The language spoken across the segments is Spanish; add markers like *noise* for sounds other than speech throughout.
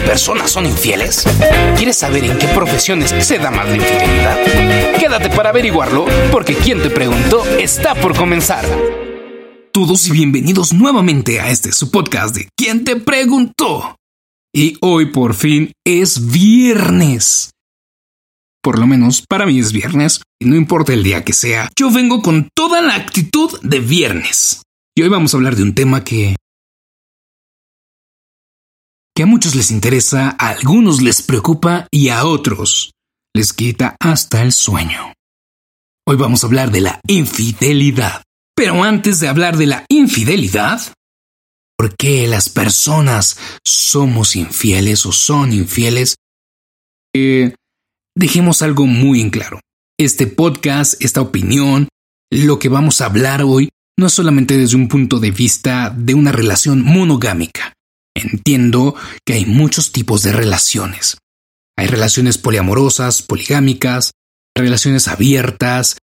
personas son infieles? ¿Quieres saber en qué profesiones se da más la infidelidad? Quédate para averiguarlo, porque quien te preguntó está por comenzar. Todos y bienvenidos nuevamente a este su podcast de ¿Quién te preguntó? Y hoy por fin es viernes. Por lo menos para mí es viernes, y no importa el día que sea, yo vengo con toda la actitud de viernes. Y hoy vamos a hablar de un tema que que a muchos les interesa, a algunos les preocupa y a otros les quita hasta el sueño. Hoy vamos a hablar de la infidelidad. Pero antes de hablar de la infidelidad, ¿por qué las personas somos infieles o son infieles? Eh, dejemos algo muy en claro. Este podcast, esta opinión, lo que vamos a hablar hoy, no es solamente desde un punto de vista de una relación monogámica. Entiendo que hay muchos tipos de relaciones. Hay relaciones poliamorosas, poligámicas, relaciones abiertas,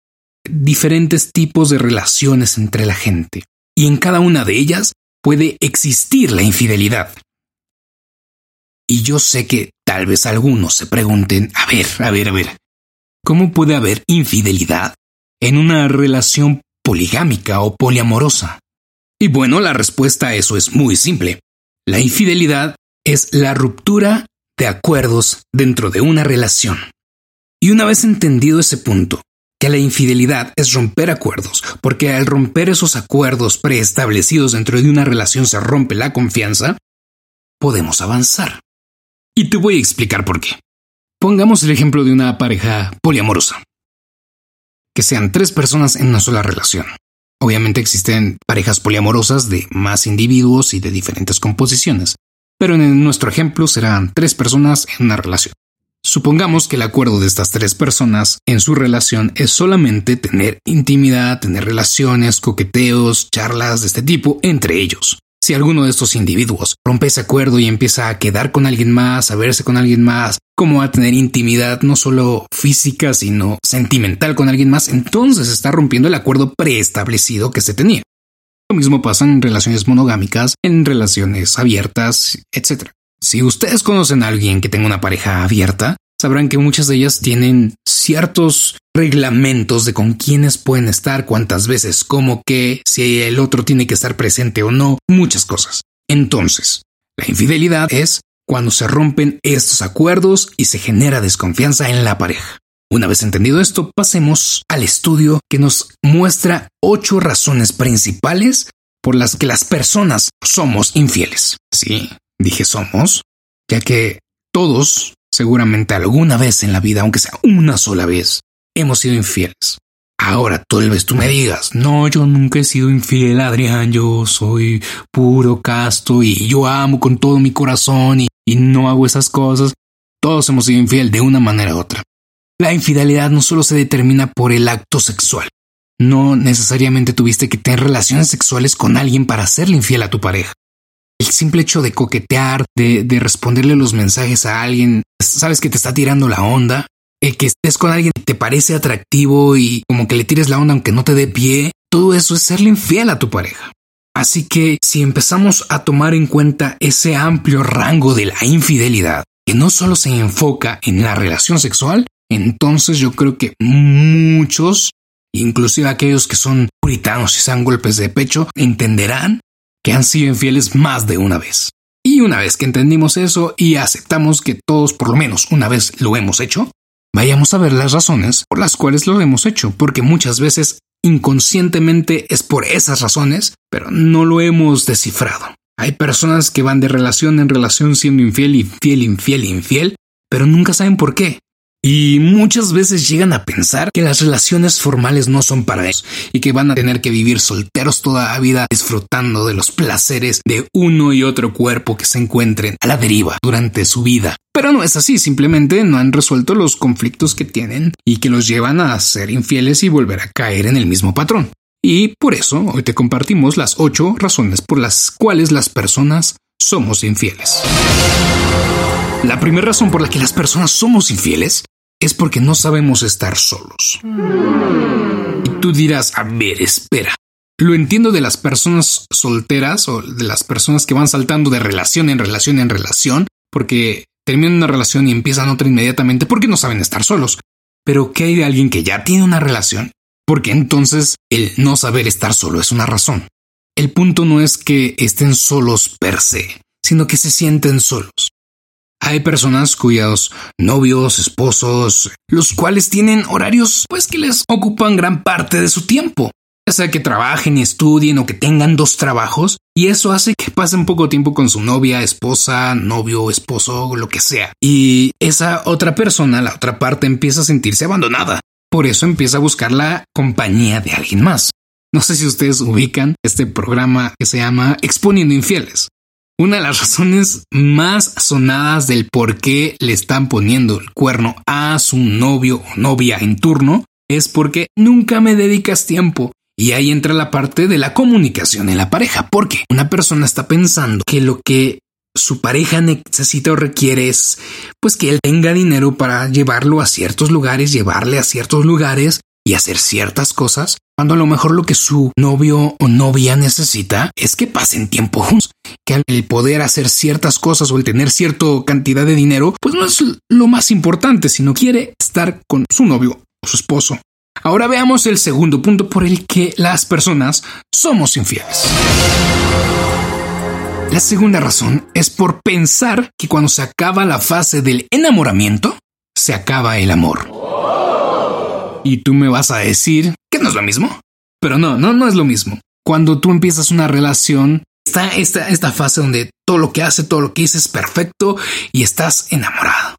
diferentes tipos de relaciones entre la gente. Y en cada una de ellas puede existir la infidelidad. Y yo sé que tal vez algunos se pregunten, a ver, a ver, a ver, ¿cómo puede haber infidelidad en una relación poligámica o poliamorosa? Y bueno, la respuesta a eso es muy simple. La infidelidad es la ruptura de acuerdos dentro de una relación. Y una vez entendido ese punto, que la infidelidad es romper acuerdos, porque al romper esos acuerdos preestablecidos dentro de una relación se rompe la confianza, podemos avanzar. Y te voy a explicar por qué. Pongamos el ejemplo de una pareja poliamorosa. Que sean tres personas en una sola relación. Obviamente existen parejas poliamorosas de más individuos y de diferentes composiciones, pero en nuestro ejemplo serán tres personas en una relación. Supongamos que el acuerdo de estas tres personas en su relación es solamente tener intimidad, tener relaciones, coqueteos, charlas de este tipo entre ellos. Si alguno de estos individuos rompe ese acuerdo y empieza a quedar con alguien más, a verse con alguien más, como a tener intimidad no solo física, sino sentimental con alguien más, entonces está rompiendo el acuerdo preestablecido que se tenía. Lo mismo pasa en relaciones monogámicas, en relaciones abiertas, etc. Si ustedes conocen a alguien que tenga una pareja abierta, sabrán que muchas de ellas tienen ciertos reglamentos de con quiénes pueden estar, cuántas veces, cómo que, si el otro tiene que estar presente o no, muchas cosas. Entonces, la infidelidad es cuando se rompen estos acuerdos y se genera desconfianza en la pareja. Una vez entendido esto, pasemos al estudio que nos muestra ocho razones principales por las que las personas somos infieles. Sí, dije somos, ya que todos Seguramente alguna vez en la vida, aunque sea una sola vez, hemos sido infieles. Ahora tal vez tú me digas, no, yo nunca he sido infiel, Adrián, yo soy puro casto y yo amo con todo mi corazón y, y no hago esas cosas. Todos hemos sido infiel de una manera u otra. La infidelidad no solo se determina por el acto sexual. No necesariamente tuviste que tener relaciones sexuales con alguien para serle infiel a tu pareja el simple hecho de coquetear, de, responderle los mensajes a alguien, sabes que te está tirando la onda, el que estés con alguien que te parece atractivo y como que le tires la onda aunque no te dé pie, todo eso es serle infiel a tu pareja. Así que si empezamos a tomar en cuenta ese amplio rango de la infidelidad, que no solo se enfoca en la relación sexual, entonces yo creo que muchos, inclusive aquellos que son puritanos y sean golpes de pecho, entenderán que han sido infieles más de una vez. Y una vez que entendimos eso y aceptamos que todos por lo menos una vez lo hemos hecho, vayamos a ver las razones por las cuales lo hemos hecho, porque muchas veces inconscientemente es por esas razones, pero no lo hemos descifrado. Hay personas que van de relación en relación siendo infiel, infiel, infiel, infiel, pero nunca saben por qué. Y muchas veces llegan a pensar que las relaciones formales no son para ellos y que van a tener que vivir solteros toda la vida disfrutando de los placeres de uno y otro cuerpo que se encuentren a la deriva durante su vida. Pero no es así, simplemente no han resuelto los conflictos que tienen y que los llevan a ser infieles y volver a caer en el mismo patrón. Y por eso hoy te compartimos las ocho razones por las cuales las personas somos infieles. La primera razón por la que las personas somos infieles es porque no sabemos estar solos. Y tú dirás, a ver, espera. Lo entiendo de las personas solteras o de las personas que van saltando de relación en relación en relación, porque terminan una relación y empiezan otra inmediatamente porque no saben estar solos. Pero ¿qué hay de alguien que ya tiene una relación? Porque entonces el no saber estar solo es una razón. El punto no es que estén solos per se, sino que se sienten solos. Hay personas cuyos novios, esposos, los cuales tienen horarios pues que les ocupan gran parte de su tiempo ya sea que trabajen y estudien o que tengan dos trabajos, y eso hace que pasen poco tiempo con su novia, esposa, novio, esposo, lo que sea. Y esa otra persona, la otra parte, empieza a sentirse abandonada. Por eso empieza a buscar la compañía de alguien más. No sé si ustedes ubican este programa que se llama Exponiendo Infieles. Una de las razones más sonadas del por qué le están poniendo el cuerno a su novio o novia en turno es porque nunca me dedicas tiempo, y ahí entra la parte de la comunicación en la pareja, porque una persona está pensando que lo que su pareja necesita o requiere es pues que él tenga dinero para llevarlo a ciertos lugares, llevarle a ciertos lugares y hacer ciertas cosas, cuando a lo mejor lo que su novio o novia necesita es que pasen tiempo juntos, que el poder hacer ciertas cosas o el tener cierta cantidad de dinero, pues no es lo más importante, sino quiere estar con su novio o su esposo Ahora veamos el segundo punto por el que las personas somos infieles. La segunda razón es por pensar que cuando se acaba la fase del enamoramiento, se acaba el amor. Y tú me vas a decir que no es lo mismo. Pero no, no, no es lo mismo. Cuando tú empiezas una relación, está esta, esta fase donde todo lo que hace, todo lo que dice es perfecto y estás enamorado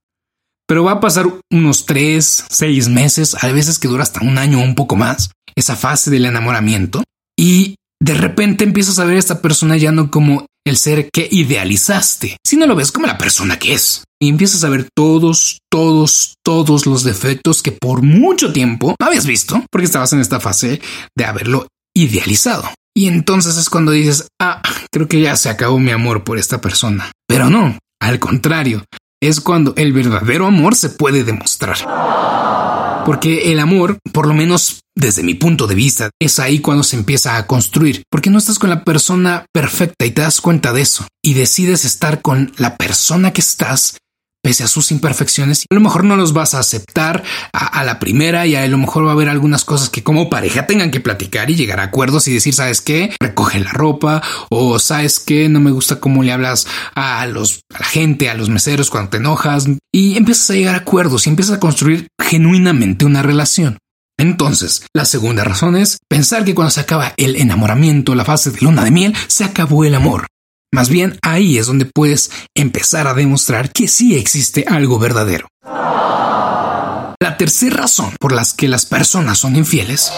pero va a pasar unos tres, seis meses, a veces que dura hasta un año o un poco más, esa fase del enamoramiento. Y de repente empiezas a ver a esta persona ya no como el ser que idealizaste, sino lo ves como la persona que es. Y empiezas a ver todos, todos, todos los defectos que por mucho tiempo no habías visto, porque estabas en esta fase de haberlo idealizado. Y entonces es cuando dices, ah, creo que ya se acabó mi amor por esta persona. Pero no, al contrario, es cuando el verdadero amor se puede demostrar. Porque el amor, por lo menos desde mi punto de vista, es ahí cuando se empieza a construir. Porque no estás con la persona perfecta y te das cuenta de eso. Y decides estar con la persona que estás pese a sus imperfecciones. A lo mejor no los vas a aceptar a, la primera y a lo mejor va a haber algunas cosas que como pareja tengan que platicar y llegar a acuerdos y decir, ¿sabes qué? Recoge la ropa o ¿sabes qué? No me gusta cómo le hablas a los, a la gente, a los meseros cuando te enojas y empiezas a llegar a acuerdos y empiezas a construir genuinamente una relación. Entonces, la segunda razón es pensar que cuando se acaba el enamoramiento, la fase de luna de miel, se acabó el amor. Más bien ahí es donde puedes empezar a demostrar que sí existe algo verdadero. La tercera razón por las que las personas son infieles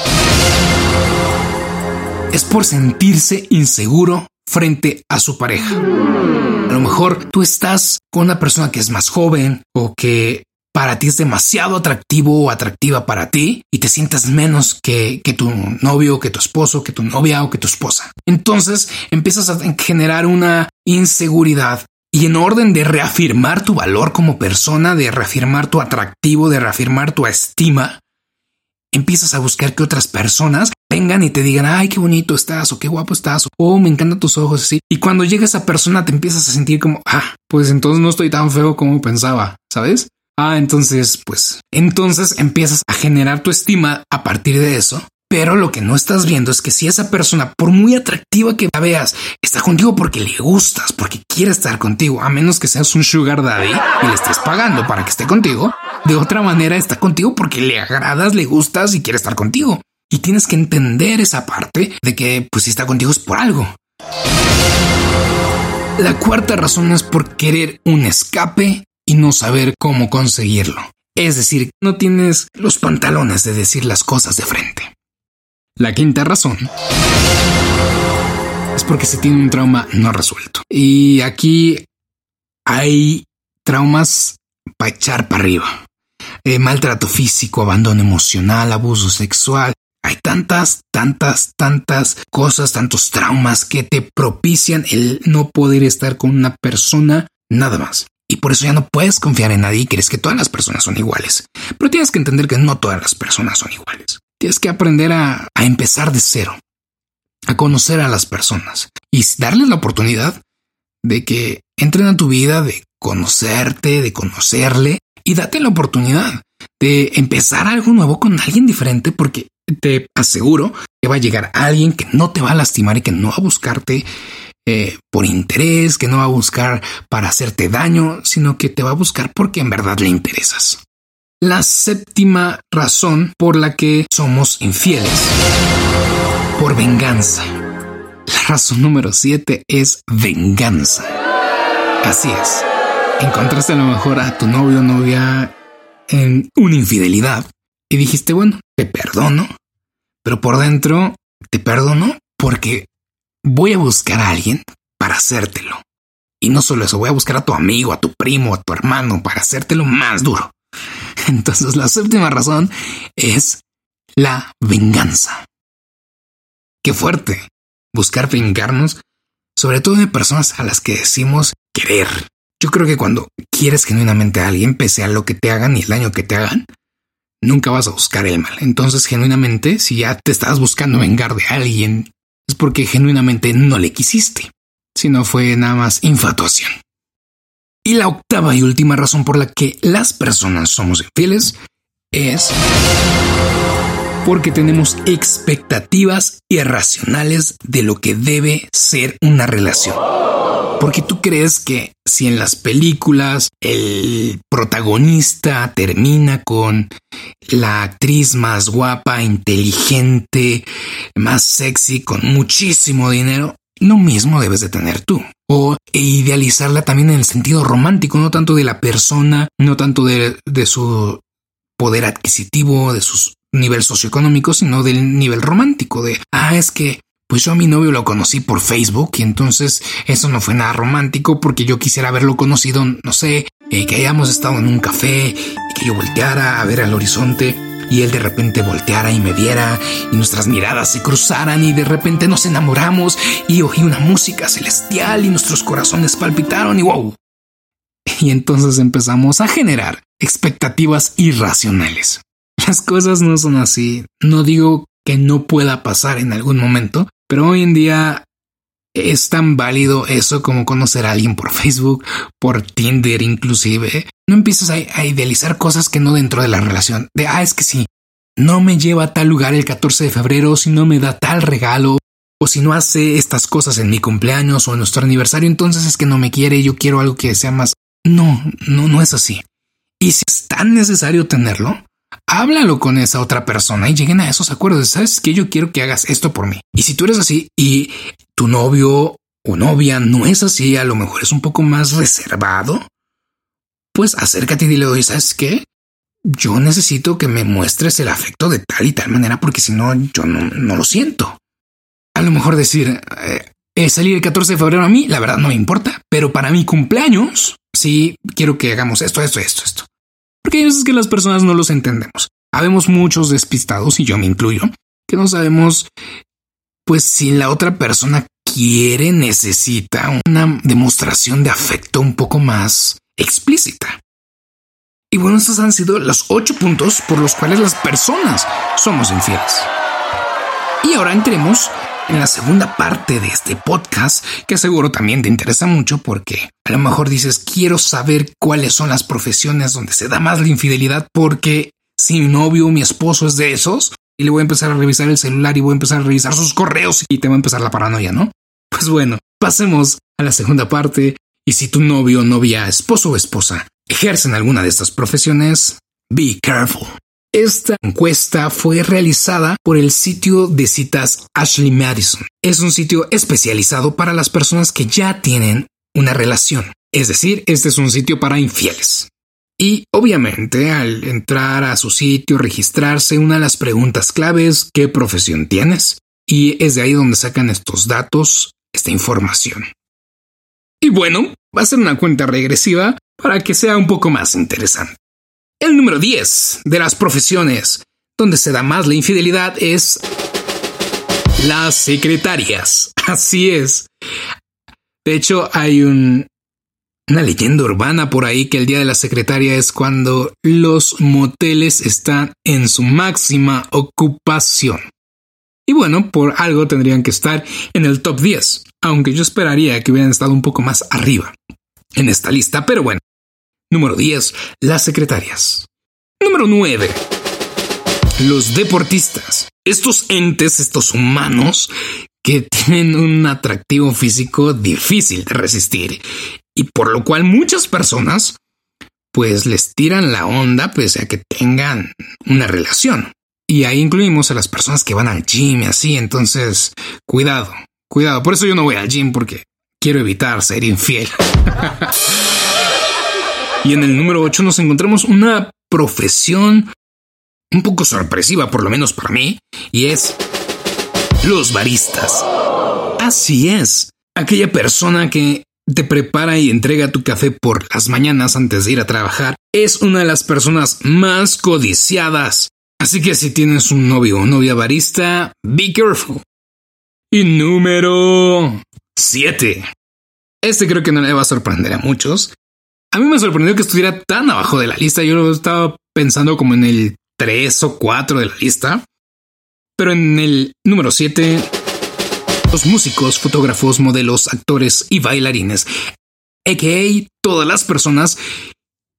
es por sentirse inseguro frente a su pareja. A lo mejor tú estás con una persona que es más joven o que para ti es demasiado atractivo o atractiva para ti y te sientas menos que, tu novio, que tu esposo, que tu novia o que tu esposa. Entonces empiezas a generar una inseguridad y en orden de reafirmar tu valor como persona, de reafirmar tu atractivo, de reafirmar tu estima, empiezas a buscar que otras personas vengan y te digan, ay, qué bonito estás o qué guapo estás o oh, me encantan tus ojos así. Y cuando llega esa persona te empiezas a sentir como, ah, pues entonces no estoy tan feo como pensaba, ¿sabes? Ah, entonces, pues, entonces empiezas a generar tu estima a partir de eso. Pero lo que no estás viendo es que si esa persona, por muy atractiva que la veas, está contigo porque le gustas, porque quiere estar contigo, a menos que seas un sugar daddy y le estés pagando para que esté contigo, de otra manera está contigo porque le agradas, le gustas y quiere estar contigo. Y tienes que entender esa parte de que, pues, si está contigo es por algo. La cuarta razón es por querer un escape y no saber cómo conseguirlo. Es decir, no tienes los pantalones de decir las cosas de frente. La quinta razón es porque se tiene un trauma no resuelto. Y aquí hay traumas para echar para arriba. Eh, maltrato físico, abandono emocional, abuso sexual. Hay tantas, tantas, tantas cosas, tantos traumas que te propician el no poder estar con una persona nada más. Y por eso ya no puedes confiar en nadie y crees que todas las personas son iguales. Pero tienes que entender que no todas las personas son iguales. Tienes que aprender a, empezar de cero, a conocer a las personas y darles la oportunidad de que entren a tu vida, de conocerte, de conocerle y date la oportunidad de empezar algo nuevo con alguien diferente porque te aseguro que va a llegar alguien que no te va a lastimar y que no va a buscarte eh, por interés, que no va a buscar para hacerte daño, sino que te va a buscar porque en verdad le interesas. La séptima razón por la que somos infieles. Por venganza. La razón número siete es venganza. Así es. Encontraste a lo mejor a tu novio o novia en una infidelidad y dijiste, bueno, te perdono, pero por dentro te perdono porque voy a buscar a alguien para hacértelo. Y no solo eso, voy a buscar a tu amigo, a tu primo, a tu hermano para hacértelo más duro. *laughs* Entonces la séptima razón es la venganza. Qué fuerte buscar vengarnos, sobre todo de personas a las que decimos querer. Yo creo que cuando quieres genuinamente a alguien, pese a lo que te hagan y el daño que te hagan, nunca vas a buscar el mal. Entonces, genuinamente, si ya te estás buscando vengar de alguien, es porque genuinamente no le quisiste, sino fue nada más infatuación. Y la octava y última razón por la que las personas somos infieles es porque tenemos expectativas irracionales de lo que debe ser una relación. Porque tú crees que si en las películas el protagonista termina con la actriz más guapa, inteligente, más sexy, con muchísimo dinero, lo mismo debes de tener tú. O idealizarla también en el sentido romántico, no tanto de la persona, no tanto de, de su poder adquisitivo, de su nivel socioeconómico, sino del nivel romántico, de, ah, es que pues yo a mi novio lo conocí por Facebook y entonces eso no fue nada romántico porque yo quisiera haberlo conocido, no sé, eh, que hayamos estado en un café y que yo volteara a ver al horizonte y él de repente volteara y me viera y nuestras miradas se cruzaran y de repente nos enamoramos y oí una música celestial y nuestros corazones palpitaron y wow. Y entonces empezamos a generar expectativas irracionales. Las cosas no son así. No digo que no pueda pasar en algún momento, pero hoy en día es tan válido eso como conocer a alguien por Facebook, por Tinder inclusive. No empieces a, idealizar cosas que no dentro de la relación. De, ah, es que si no me lleva a tal lugar el 14 de febrero, si no me da tal regalo, o si no hace estas cosas en mi cumpleaños o en nuestro aniversario, entonces es que no me quiere, yo quiero algo que sea más. No, no, no es así. Y si es tan necesario tenerlo, háblalo con esa otra persona y lleguen a esos acuerdos. Sabes que yo quiero que hagas esto por mí. Y si tú eres así y tu novio o novia no es así, a lo mejor es un poco más reservado, pues acércate y dile, oye, ¿sabes qué? Yo necesito que me muestres el afecto de tal y tal manera porque si no, yo no, lo siento. A lo mejor decir, eh, salir el 14 de febrero a mí, la verdad no me importa, pero para mi cumpleaños, sí quiero que hagamos esto, esto, esto, esto. Porque veces que las personas no los entendemos. Habemos muchos despistados, y yo me incluyo, que no sabemos, pues si la otra persona quiere, necesita una demostración de afecto un poco más explícita. Y bueno, estos han sido los ocho puntos por los cuales las personas somos infieles. Y ahora entremos en la segunda parte de este podcast, que seguro también te interesa mucho porque a lo mejor dices, quiero saber cuáles son las profesiones donde se da más la infidelidad porque si mi novio o mi esposo es de esos, y le voy a empezar a revisar el celular y voy a empezar a revisar sus correos y te va a empezar la paranoia, ¿no? Pues bueno, pasemos a la segunda parte. Y si tu novio, novia, esposo o esposa ejercen alguna de estas profesiones, be careful. Esta encuesta fue realizada por el sitio de citas Ashley Madison. Es un sitio especializado para las personas que ya tienen una relación. Es decir, este es un sitio para infieles. Y obviamente al entrar a su sitio, registrarse, una de las preguntas claves, ¿qué profesión tienes? Y es de ahí donde sacan estos datos, esta información. Y bueno, va a ser una cuenta regresiva para que sea un poco más interesante. El número 10 de las profesiones donde se da más la infidelidad es las secretarias. *laughs* Así es. De hecho, hay un, una leyenda urbana por ahí que el día de la secretaria es cuando los moteles están en su máxima ocupación. Y bueno, por algo tendrían que estar en el top 10, aunque yo esperaría que hubieran estado un poco más arriba. en esta lista, pero bueno. Número 10, las secretarias. Número 9, los deportistas. Estos entes, estos humanos que tienen un atractivo físico difícil de resistir y por lo cual muchas personas pues les tiran la onda pese a que tengan una relación. Y ahí incluimos a las personas que van al gym y así, entonces cuidado, cuidado. Por eso yo no voy al gym porque quiero evitar ser infiel. *laughs* y en el número 8 nos encontramos una profesión un poco sorpresiva, por lo menos para mí, y es los baristas. Así es, aquella persona que te prepara y entrega tu café por las mañanas antes de ir a trabajar es una de las personas más codiciadas. Así que si tienes un novio o novia barista, be careful. Y número 7. Este creo que no le va a sorprender a muchos. A mí me sorprendió que estuviera tan abajo de la lista. Yo estaba pensando como en el 3 o 4 de la lista. Pero en el número 7, los músicos, fotógrafos, modelos, actores y bailarines, a.k.a. todas las personas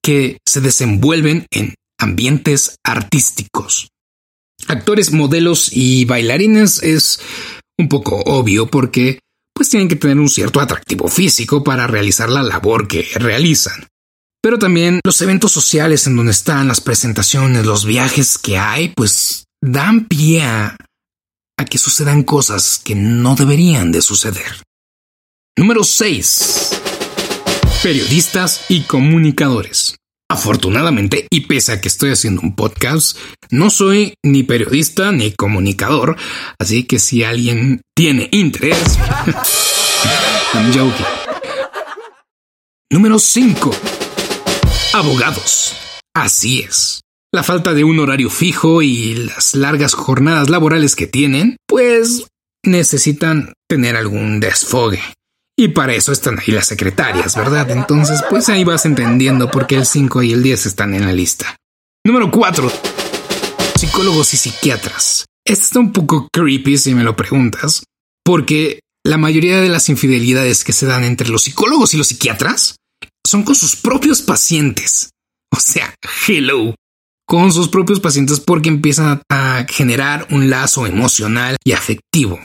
que se desenvuelven en ambientes artísticos. Actores, modelos y bailarines es un poco obvio porque pues tienen que tener un cierto atractivo físico para realizar la labor que realizan. Pero también los eventos sociales en donde están las presentaciones, los viajes que hay, pues dan pie a, que sucedan cosas que no deberían de suceder. Número 6. Periodistas y comunicadores. Afortunadamente, y pese a que estoy haciendo un podcast, no soy ni periodista ni comunicador, así que si alguien tiene interés, *laughs* I'm joking. Número 5. Abogados. Así es la falta de un horario fijo y las largas jornadas laborales que tienen, pues necesitan tener algún desfogue. Y para eso están ahí las secretarias, ¿verdad? Entonces, pues ahí vas entendiendo por qué el 5 y el 10 están en la lista. Número 4. Psicólogos y psiquiatras. Esto está un poco creepy si me lo preguntas, porque la mayoría de las infidelidades que se dan entre los psicólogos y los psiquiatras son con sus propios pacientes. O sea, hello con sus propios pacientes porque empiezan a generar un lazo emocional y afectivo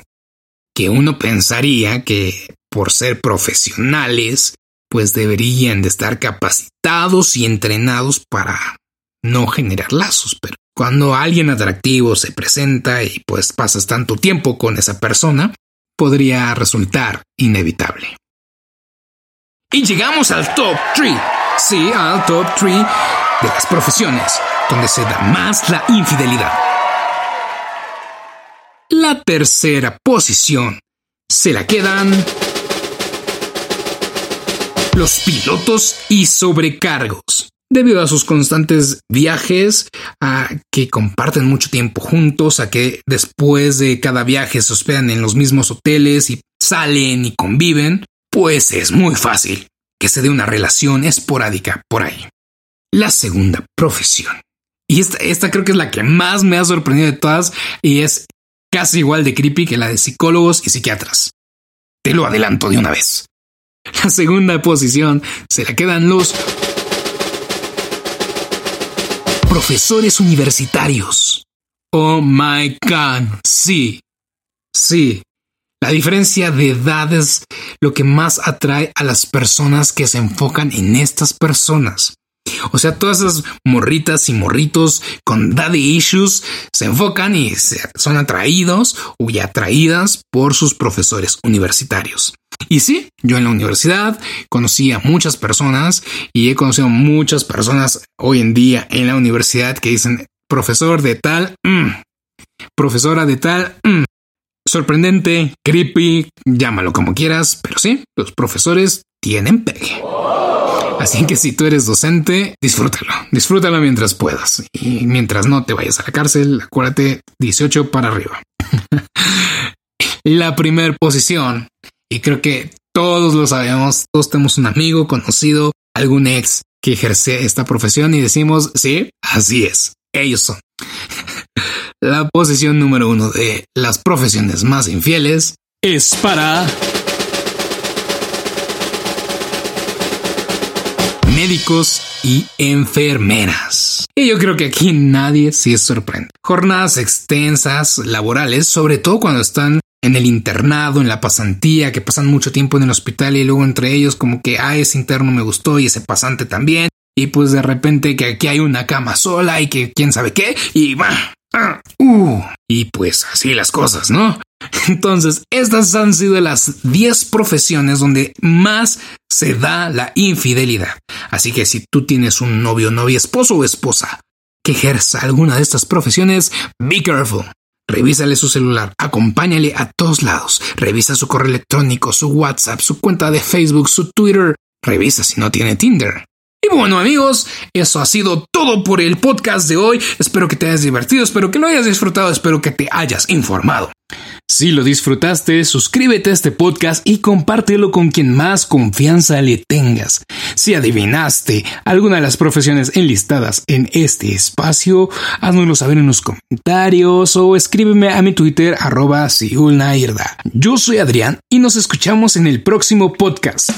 que uno pensaría que por ser profesionales pues deberían de estar capacitados y entrenados para no generar lazos, pero cuando alguien atractivo se presenta y pues pasas tanto tiempo con esa persona, podría resultar inevitable. Y llegamos al top 3. Sí, al top 3 de las profesiones donde se da más la infidelidad. La tercera posición se la quedan los pilotos y sobrecargos. Debido a sus constantes viajes, a que comparten mucho tiempo juntos, a que después de cada viaje se hospedan en los mismos hoteles y salen y conviven, pues es muy fácil que se dé una relación esporádica por ahí. La segunda profesión y esta, esta creo que es la que más me ha sorprendido de todas y es casi igual de creepy que la de psicólogos y psiquiatras. Te lo adelanto de una vez. *laughs* La segunda posición se la quedan los profesores universitarios. Oh my god, sí, sí. La diferencia de edad es lo que más atrae a las personas que se enfocan en estas personas. O sea, todas esas morritas y morritos con daddy issues se enfocan y son atraídos o atraídas por sus profesores universitarios. Y sí, yo en la universidad conocí a muchas personas y he conocido muchas personas hoy en día en la universidad que dicen profesor de tal, mm, profesora de tal, mm". sorprendente, creepy, llámalo como quieras, pero sí, los profesores tienen pegue. Así que si tú eres docente, disfrútalo, disfrútalo mientras puedas. Y mientras no te vayas a la cárcel, acuérdate 18 para arriba. *laughs* la primera posición, y creo que todos lo sabemos, todos tenemos un amigo, conocido, algún ex que ejerce esta profesión y decimos, sí, así es, ellos son. *laughs* la posición número uno de las profesiones más infieles es para médicos y enfermeras. Y yo creo que aquí nadie se sorprende. Jornadas extensas, laborales, sobre todo cuando están en el internado, en la pasantía, que pasan mucho tiempo en el hospital y luego entre ellos como que, ah, ese interno me gustó y ese pasante también. Y pues de repente que aquí hay una cama sola y que quién sabe qué. Y va. Ah, uh, y pues así las cosas, ¿no? *laughs* Entonces, estas han sido las 10 profesiones donde más se da la infidelidad. Así que si tú tienes un novio, novia, esposo o esposa que ejerza alguna de estas profesiones, be careful. Revísale su celular, acompáñale a todos lados, revisa su correo electrónico, su WhatsApp, su cuenta de Facebook, su Twitter, revisa si no tiene Tinder. Y bueno amigos, eso ha sido todo por el podcast de hoy. Espero que te hayas divertido, espero que lo hayas disfrutado, espero que te hayas informado. Si lo disfrutaste, suscríbete a este podcast y compártelo con quien más confianza le tengas. Si adivinaste alguna de las profesiones enlistadas en este espacio, háznoslo saber en los comentarios o escríbeme a mi Twitter arroba Yo soy Adrián y nos escuchamos en el próximo podcast.